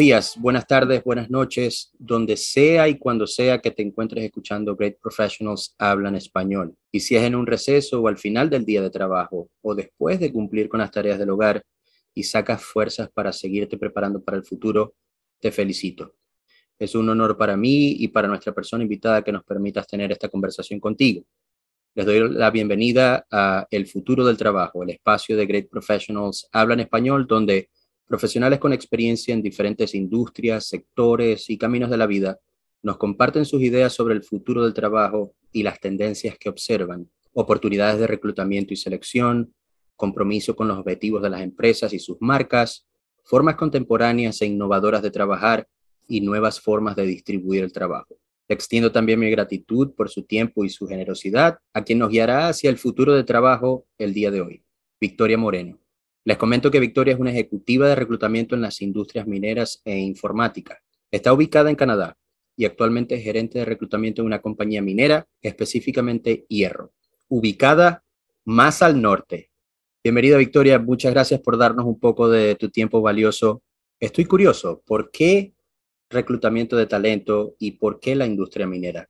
Días, buenas tardes, buenas noches, donde sea y cuando sea que te encuentres escuchando Great Professionals hablan español. Y si es en un receso o al final del día de trabajo o después de cumplir con las tareas del hogar y sacas fuerzas para seguirte preparando para el futuro, te felicito. Es un honor para mí y para nuestra persona invitada que nos permitas tener esta conversación contigo. Les doy la bienvenida a El futuro del trabajo, el espacio de Great Professionals hablan español donde Profesionales con experiencia en diferentes industrias, sectores y caminos de la vida nos comparten sus ideas sobre el futuro del trabajo y las tendencias que observan, oportunidades de reclutamiento y selección, compromiso con los objetivos de las empresas y sus marcas, formas contemporáneas e innovadoras de trabajar y nuevas formas de distribuir el trabajo. Extiendo también mi gratitud por su tiempo y su generosidad a quien nos guiará hacia el futuro del trabajo el día de hoy, Victoria Moreno. Les comento que Victoria es una ejecutiva de reclutamiento en las industrias mineras e informática. Está ubicada en Canadá y actualmente es gerente de reclutamiento en una compañía minera, específicamente Hierro, ubicada más al norte. Bienvenida Victoria, muchas gracias por darnos un poco de tu tiempo valioso. Estoy curioso, ¿por qué reclutamiento de talento y por qué la industria minera?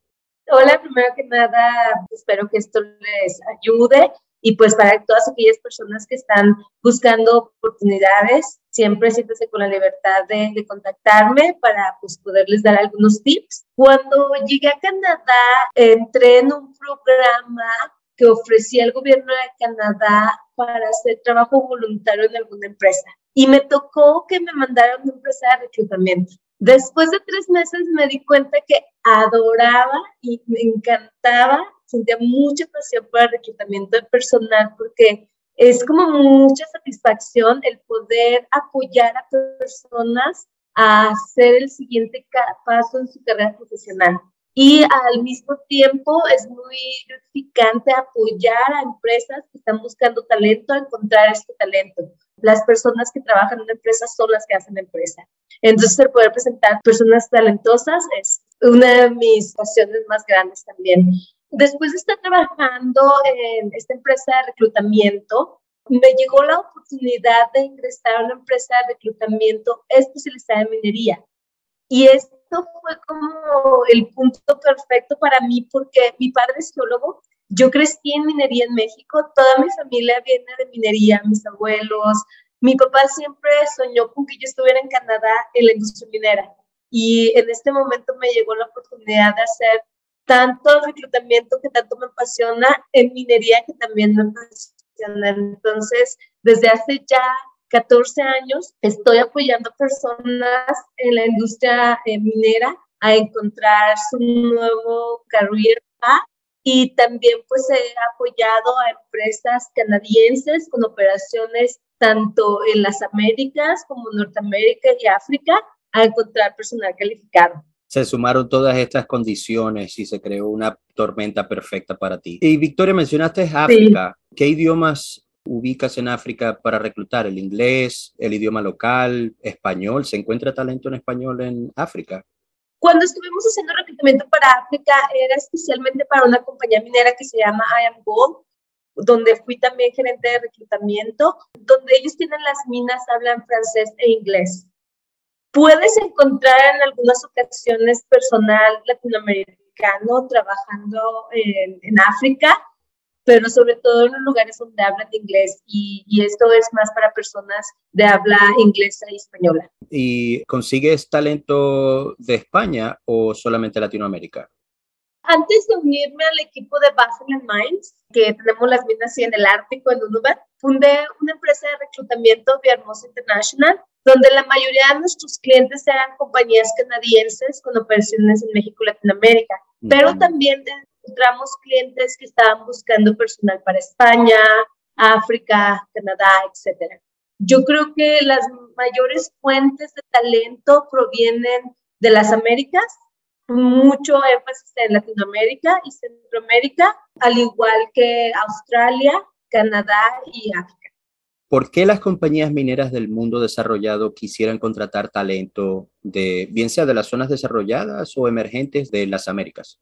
Hola, primero que nada, espero que esto les ayude y pues para todas aquellas personas que están buscando oportunidades, siempre siéntese con la libertad de, de, contactarme para pues poderles dar algunos tips. Cuando llegué a Canadá, entré en un programa que ofrecía el gobierno de Canadá para hacer trabajo voluntario en alguna empresa. Y me tocó que me mandaran a una empresa de reclutamiento. Después de tres meses me di cuenta que adoraba y me encantaba sentía mucha pasión por el reclutamiento personal porque es como mucha satisfacción el poder apoyar a personas a hacer el siguiente paso en su carrera profesional. Y al mismo tiempo es muy gratificante apoyar a empresas que están buscando talento a encontrar este talento. Las personas que trabajan en una empresa son las que hacen la empresa. Entonces, el poder presentar personas talentosas es una de mis pasiones más grandes también. Después de estar trabajando en esta empresa de reclutamiento, me llegó la oportunidad de ingresar a una empresa de reclutamiento especializada en minería. Y esto fue como el punto perfecto para mí porque mi padre es geólogo, yo crecí en minería en México, toda mi familia viene de minería, mis abuelos, mi papá siempre soñó con que yo estuviera en Canadá en la industria minera. Y en este momento me llegó la oportunidad de hacer tanto reclutamiento que tanto me apasiona, en minería que también me apasiona. Entonces, desde hace ya 14 años estoy apoyando personas en la industria eh, minera a encontrar su nuevo career path y también pues he apoyado a empresas canadienses con operaciones tanto en las Américas como Norteamérica y África a encontrar personal calificado se sumaron todas estas condiciones y se creó una tormenta perfecta para ti. Y Victoria, mencionaste África. ¿Qué idiomas ubicas en África para reclutar? ¿El inglés, el idioma local, español? ¿Se encuentra talento en español en África? Cuando estuvimos haciendo reclutamiento para África, era especialmente para una compañía minera que se llama I Am Gold, donde fui también gerente de reclutamiento, donde ellos tienen las minas, hablan francés e inglés. Puedes encontrar en algunas ocasiones personal latinoamericano trabajando en, África, pero sobre todo en los lugares donde hablan inglés y, y, esto es más para personas de habla inglesa y española. ¿Y consigues talento de España o solamente Latinoamérica? Antes de unirme al equipo de Basel Mines, que tenemos las minas en el Ártico, en Unubat, fundé una empresa de reclutamiento de Hermosa International, donde la mayoría de nuestros clientes eran compañías canadienses con operaciones en México y Latinoamérica, pero también encontramos clientes que estaban buscando personal para España, África, Canadá, etc. Yo creo que las mayores fuentes de talento provienen de las Américas, mucho énfasis en Latinoamérica y Centroamérica, al igual que Australia, Canadá y África. ¿Por qué las compañías mineras del mundo desarrollado quisieran contratar talento de, bien sea de las zonas desarrolladas o emergentes de las Américas?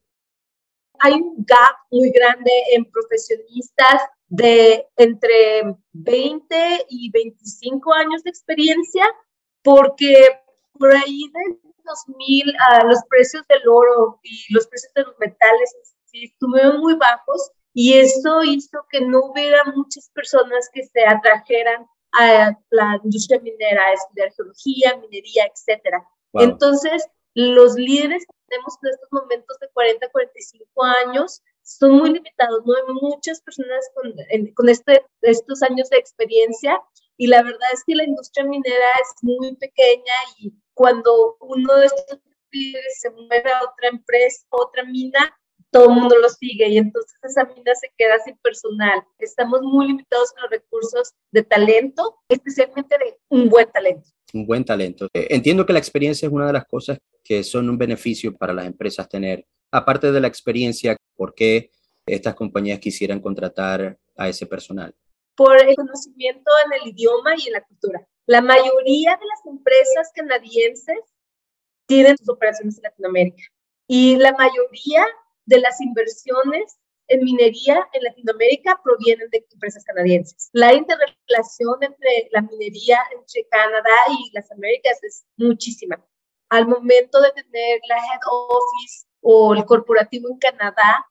Hay un gap muy grande en profesionistas de entre 20 y 25 años de experiencia, porque por ahí del 2000 a los precios del oro y los precios de los metales estuvieron muy bajos y eso hizo que no hubiera muchas personas que se atrajeran a la industria minera, a estudiar geología, minería, etcétera. Entonces, los líderes que tenemos en estos momentos de 40, 45 años son muy limitados, no hay muchas personas con, con este, estos años de experiencia y la verdad es que la industria minera es muy pequeña y cuando uno de estos líderes se mueve a otra empresa, otra mina, todo el mundo lo sigue y entonces esa mina se queda sin personal. Estamos muy limitados con los recursos de talento, especialmente de un buen talento. Un buen talento. Eh, entiendo que la experiencia es una de las cosas que son un beneficio para las empresas tener. Aparte de la experiencia, ¿por qué estas compañías quisieran contratar a ese personal? Por el conocimiento en el idioma y en la cultura. La mayoría de las empresas canadienses tienen sus operaciones en Latinoamérica y la mayoría de las inversiones en minería en Latinoamérica provienen de empresas canadienses. La interrelación entre la minería entre Canadá y las Américas es muchísima. Al momento de tener la head office o el corporativo en Canadá,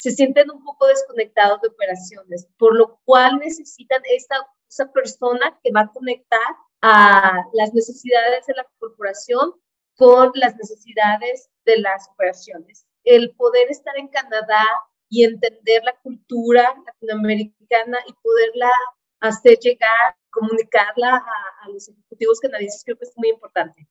se sienten un poco desconectados de operaciones, por lo cual necesitan esta esa persona que va a conectar a las necesidades de la corporación con las necesidades de las operaciones el poder estar en Canadá y entender la cultura latinoamericana y poderla hacer llegar, comunicarla a, los ejecutivos canadienses, creo que es muy importante.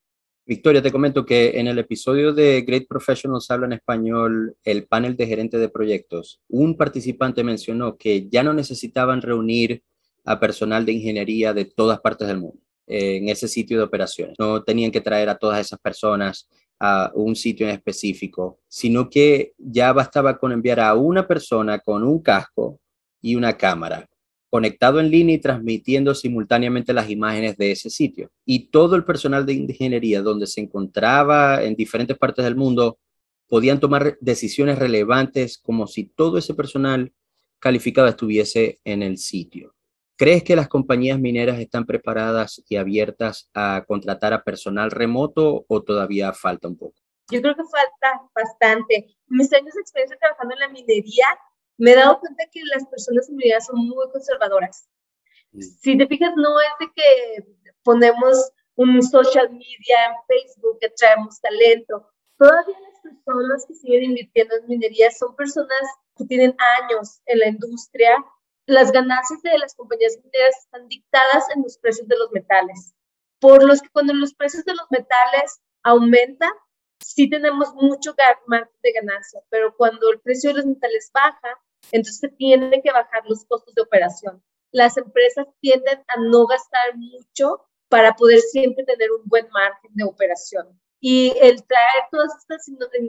Victoria, te comento que en el episodio de Great Professionals Habla en Español, el panel de gerentes de proyectos, un participante mencionó que ya no necesitaban reunir a personal de ingeniería de todas partes del mundo en ese sitio de operaciones. No tenían que traer a todas esas personas a un sitio en específico, sino que ya bastaba con enviar a una persona con un casco y una cámara conectado en línea y transmitiendo simultáneamente las imágenes de ese sitio. Y todo el personal de ingeniería donde se encontraba en diferentes partes del mundo podían tomar decisiones relevantes como si todo ese personal calificado estuviese en el sitio. ¿Crees que las compañías mineras están preparadas y abiertas a contratar a personal remoto o todavía falta un poco? Yo creo que falta bastante. Mis años de experiencia trabajando en la minería, me he dado cuenta que las personas en minería son muy conservadoras. Mm. Si te fijas, no es de que ponemos un social media en Facebook que traemos talento. Todavía las personas que siguen invirtiendo en minería son personas que tienen años en la industria las ganancias de las compañías mineras están dictadas en los precios de los metales. Por los que cuando los precios de los metales aumentan, sí tenemos mucho margen de ganancia, pero cuando el precio de los metales baja, entonces tienen que bajar los costos de operación. Las empresas tienden a no gastar mucho para poder siempre tener un buen margen de operación. Y el traer todas estas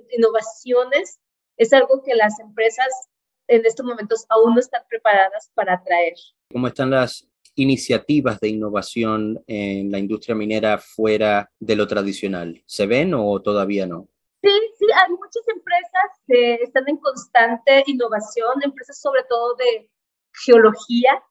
innovaciones es algo que las empresas en estos momentos aún no están preparadas para atraer. ¿Cómo están las iniciativas de innovación en la industria minera fuera de lo tradicional? ¿Se ven o todavía no? Sí, sí, hay muchas empresas que están en constante innovación, empresas sobre todo de geología,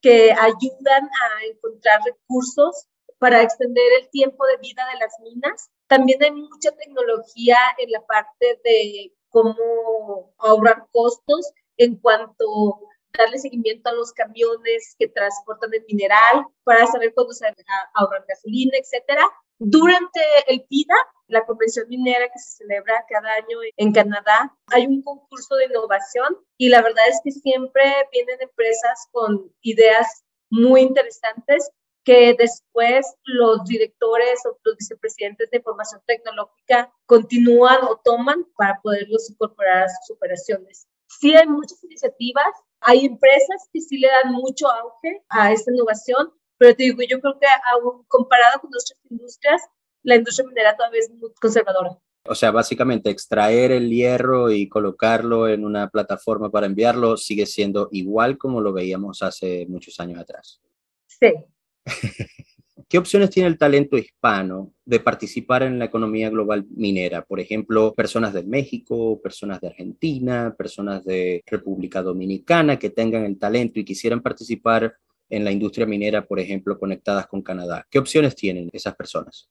que ayudan a encontrar recursos para extender el tiempo de vida de las minas. También hay mucha tecnología en la parte de cómo ahorrar costos en cuanto darle seguimiento a los camiones que transportan el mineral para saber cuándo se ahorrar gasolina, etcétera. Durante el PIDA, la convención minera que se celebra cada año en Canadá, hay un concurso de innovación y la verdad es que siempre vienen empresas con ideas muy interesantes que después los directores o los vicepresidentes de información tecnológica continúan o toman para poderlos incorporar a sus operaciones. Sí hay muchas iniciativas, hay empresas que sí le dan mucho auge a esta innovación, pero te digo, yo creo que aún comparado con nuestras industrias, la industria minera todavía es muy conservadora. O sea, básicamente extraer el hierro y colocarlo en una plataforma para enviarlo sigue siendo igual como lo veíamos hace muchos años atrás. Sí. ¿Qué opciones tiene el talento hispano de participar en la economía global minera? Por ejemplo, personas de México, personas de Argentina, personas de República Dominicana que tengan el talento y quisieran participar en la industria minera, por ejemplo, conectadas con Canadá. ¿Qué opciones tienen esas personas?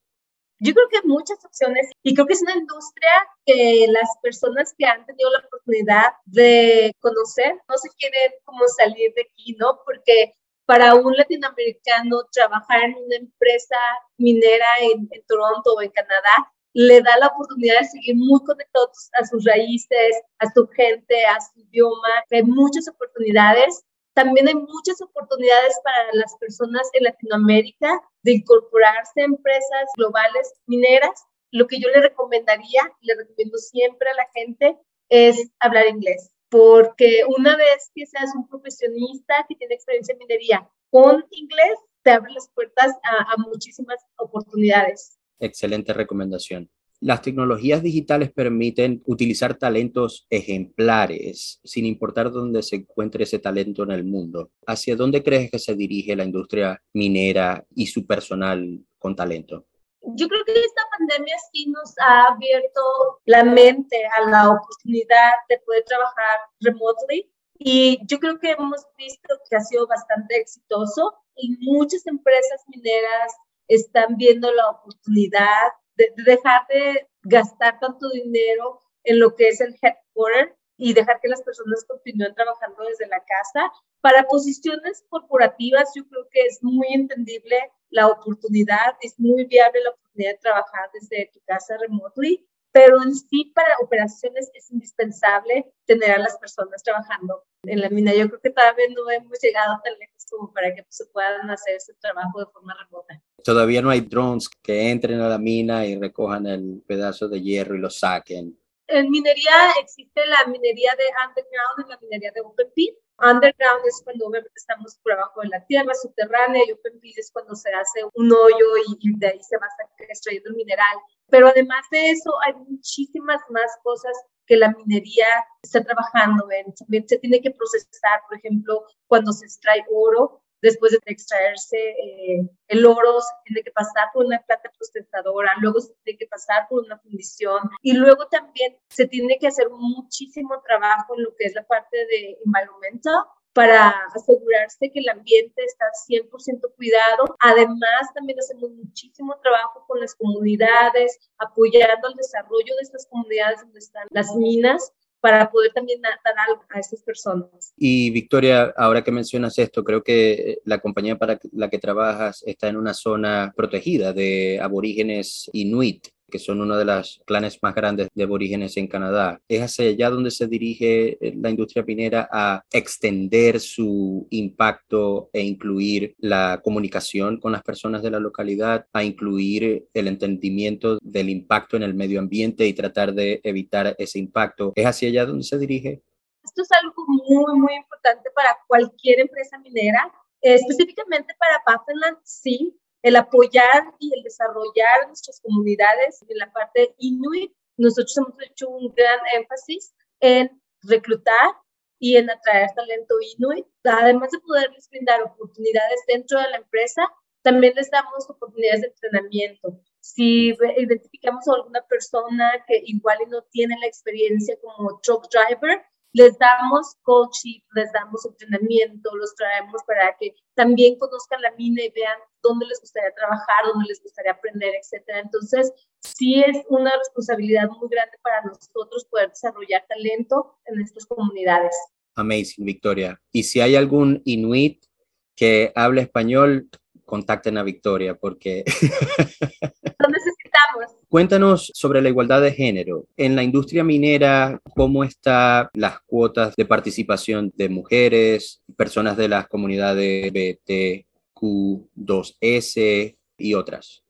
Yo creo que muchas opciones y creo que es una industria que las personas que han tenido la oportunidad de conocer no se quieren como salir de aquí, ¿no? Porque para un latinoamericano trabajar en una empresa minera en, Toronto o en Canadá le da la oportunidad de seguir muy conectados a sus raíces, a su gente, a su idioma. Hay muchas oportunidades. También hay muchas oportunidades para las personas en Latinoamérica de incorporarse a empresas globales mineras. Lo que yo le recomendaría, le recomiendo siempre a la gente, es hablar inglés. Porque una vez que seas un profesionista que tiene experiencia en minería con inglés, te abre las puertas a, a muchísimas oportunidades. Excelente recomendación. Las tecnologías digitales permiten utilizar talentos ejemplares sin importar dónde se encuentre ese talento en el mundo. ¿Hacia dónde crees que se dirige la industria minera y su personal con talento? Yo creo que esta pandemia sí nos ha abierto la mente a la oportunidad de poder trabajar remotely. Y yo creo que hemos visto que ha sido bastante exitoso y muchas empresas mineras están viendo la oportunidad de, dejar de gastar tanto dinero en lo que es el headquarter y dejar que las personas continúen trabajando desde la casa. Para posiciones corporativas, yo creo que es muy entendible la oportunidad, es muy viable la oportunidad de trabajar desde tu casa remotely, pero en sí para operaciones es indispensable tener a las personas trabajando en la mina. Yo creo que todavía no hemos llegado tan lejos como para que se puedan hacer ese trabajo de forma remota. Todavía no hay drones que entren a la mina y recojan el pedazo de hierro y lo saquen. En minería existe la minería de underground y la minería de open pit. Underground es cuando estamos por abajo de la tierra, subterránea, y open pit es cuando se hace un hoyo y, de ahí se va extrayendo el mineral. Pero además de eso, hay muchísimas más cosas que la minería está trabajando en. También se tiene que procesar, por ejemplo, cuando se extrae oro, después de extraerse eh, el oro, se tiene que pasar por una planta procesadora, luego se tiene que pasar por una fundición y luego también se tiene que hacer muchísimo trabajo en lo que es la parte de environmental para asegurarse que el ambiente está 100% cuidado. Además, también hacemos muchísimo trabajo con las comunidades, apoyando el desarrollo de estas comunidades donde están las minas para poder también dar algo a estas personas. Y Victoria, ahora que mencionas esto, creo que la compañía para la que trabajas está en una zona protegida de aborígenes inuit que son uno de los clanes más grandes de aborígenes en Canadá. Es hacia allá donde se dirige eh, la industria minera a extender su impacto e incluir la comunicación con las personas de la localidad, a incluir el entendimiento del impacto en el medio ambiente y tratar de evitar ese impacto. ¿Es hacia allá donde se dirige? Esto es algo muy, muy importante para cualquier empresa minera, específicamente para Pathland, sí, el apoyar y el desarrollar nuestras comunidades en la parte inuit. Nosotros hemos hecho un gran énfasis en reclutar y en atraer talento inuit, además de poderles brindar oportunidades dentro de la empresa, también les damos oportunidades de entrenamiento. Si identificamos a alguna persona que igual no tiene la experiencia como truck driver, les damos coaching, les damos entrenamiento, los traemos para que también conozcan la mina y vean dónde les gustaría trabajar, dónde les gustaría aprender, etcétera. Entonces, sí es una responsabilidad muy grande para nosotros poder desarrollar talento en estas comunidades. Amazing, Victoria. Y si hay algún inuit que hable español, contacten a Victoria porque... Lo necesitamos. Cuéntanos sobre la igualdad de género. En la industria minera, ¿cómo están las cuotas de participación de mujeres, personas de las comunidades BTQ2S y otras?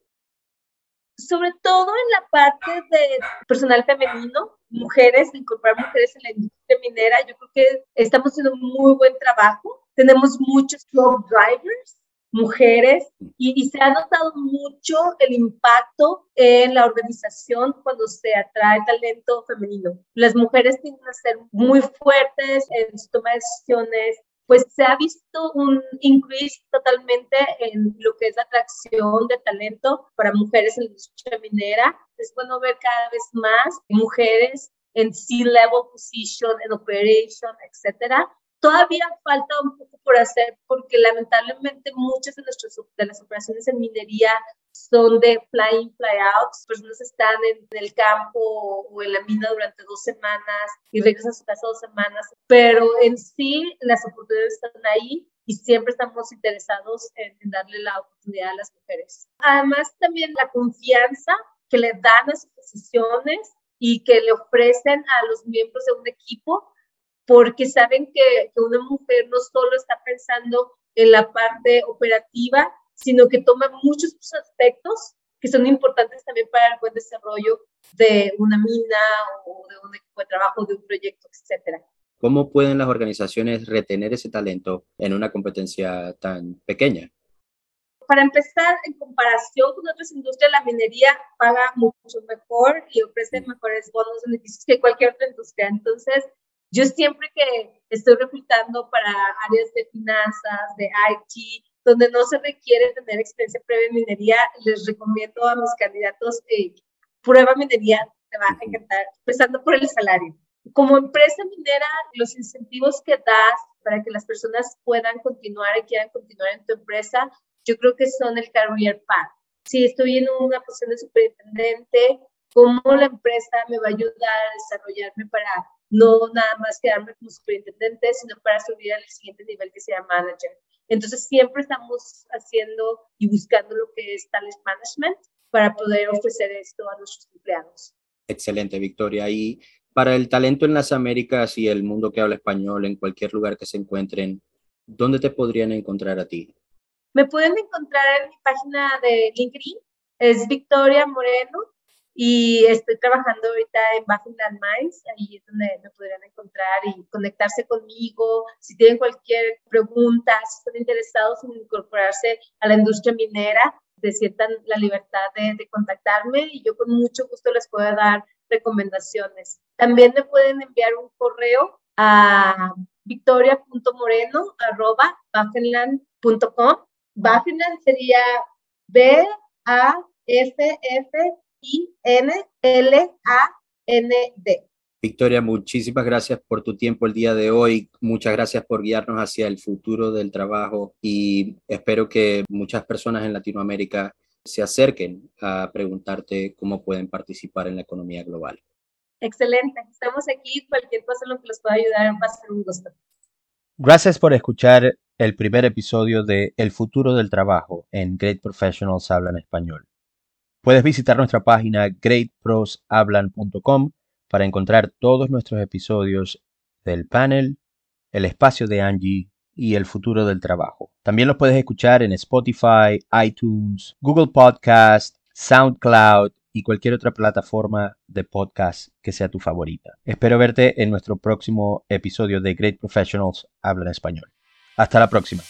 Sobre todo en la parte de personal femenino, mujeres, incorporar mujeres en la industria minera, yo creo que estamos haciendo un muy buen trabajo. Tenemos muchos job drivers mujeres y, se ha notado mucho el impacto en la organización cuando se atrae talento femenino. Las mujeres tienden a ser muy fuertes en su toma de decisiones, pues se ha visto un increase totalmente en lo que es la atracción de talento para mujeres en la industria minera. Es bueno ver cada vez más mujeres en C-level position, en operation, etcétera, Todavía falta un poco por hacer porque lamentablemente muchas de, nuestras, de las operaciones en minería son de fly-in, fly-out. Personas están en el campo o en la mina durante dos semanas y regresan a su casa dos semanas. Pero en sí, las oportunidades están ahí y siempre estamos interesados en, darle la oportunidad a las mujeres. Además, también la confianza que le dan a sus posiciones y que le ofrecen a los miembros de un equipo, porque saben que, que una mujer no solo está pensando en la parte operativa, sino que toma muchos aspectos que son importantes también para el buen desarrollo de una mina o de un equipo de trabajo, de un proyecto, etcétera. ¿Cómo pueden las organizaciones retener ese talento en una competencia tan pequeña? Para empezar, en comparación con otras industrias, la minería paga mucho mejor y ofrece mejores bonos, beneficios que cualquier otra industria. Entonces, yo siempre que estoy reclutando para áreas de finanzas, de IT, donde no se requiere tener experiencia previa en minería, les recomiendo a mis candidatos eh, prueba minería, te va a encantar, empezando por el salario. Como empresa minera, los incentivos que das para que las personas puedan continuar y quieran continuar en tu empresa, yo creo que son el career path. Si estoy en una posición de superintendente, ¿cómo la empresa me va a ayudar a desarrollarme para no nada más quedarme como superintendente, sino para subir al siguiente nivel que sea manager? Entonces, siempre estamos haciendo y buscando lo que es talent management para poder ofrecer esto a nuestros empleados. Excelente, Victoria. Y para el talento en las Américas y el mundo que habla español, en cualquier lugar que se encuentren, ¿dónde te podrían encontrar a ti? Me pueden encontrar en mi página de LinkedIn, es Victoria Moreno, y estoy trabajando ahorita en Baffinland Mines, ahí es donde me podrían encontrar y conectarse conmigo. Si tienen cualquier pregunta, si están interesados en incorporarse a la industria minera, se sientan la libertad de, de contactarme y yo con mucho gusto les puedo dar recomendaciones. También me pueden enviar un correo a victoria.moreno.com. Baffinland sería B-A-F-F I-N-L-A-N-D. Victoria, muchísimas gracias por tu tiempo el día de hoy. Muchas gracias por guiarnos hacia el futuro del trabajo y espero que muchas personas en Latinoamérica se acerquen a preguntarte cómo pueden participar en la economía global. Excelente, estamos aquí. Cualquier cosa en lo que les pueda ayudar va a ser un gusto. Gracias por escuchar el primer episodio de El futuro del trabajo en Great Professionals Hablan Español. Puedes visitar nuestra página greatproshablan.com para encontrar todos nuestros episodios del panel, el espacio de Angie y el futuro del trabajo. También los puedes escuchar en Spotify, iTunes, Google Podcast, SoundCloud y cualquier otra plataforma de podcast que sea tu favorita. Espero verte en nuestro próximo episodio de Great Professionals Hablan Español. Hasta la próxima.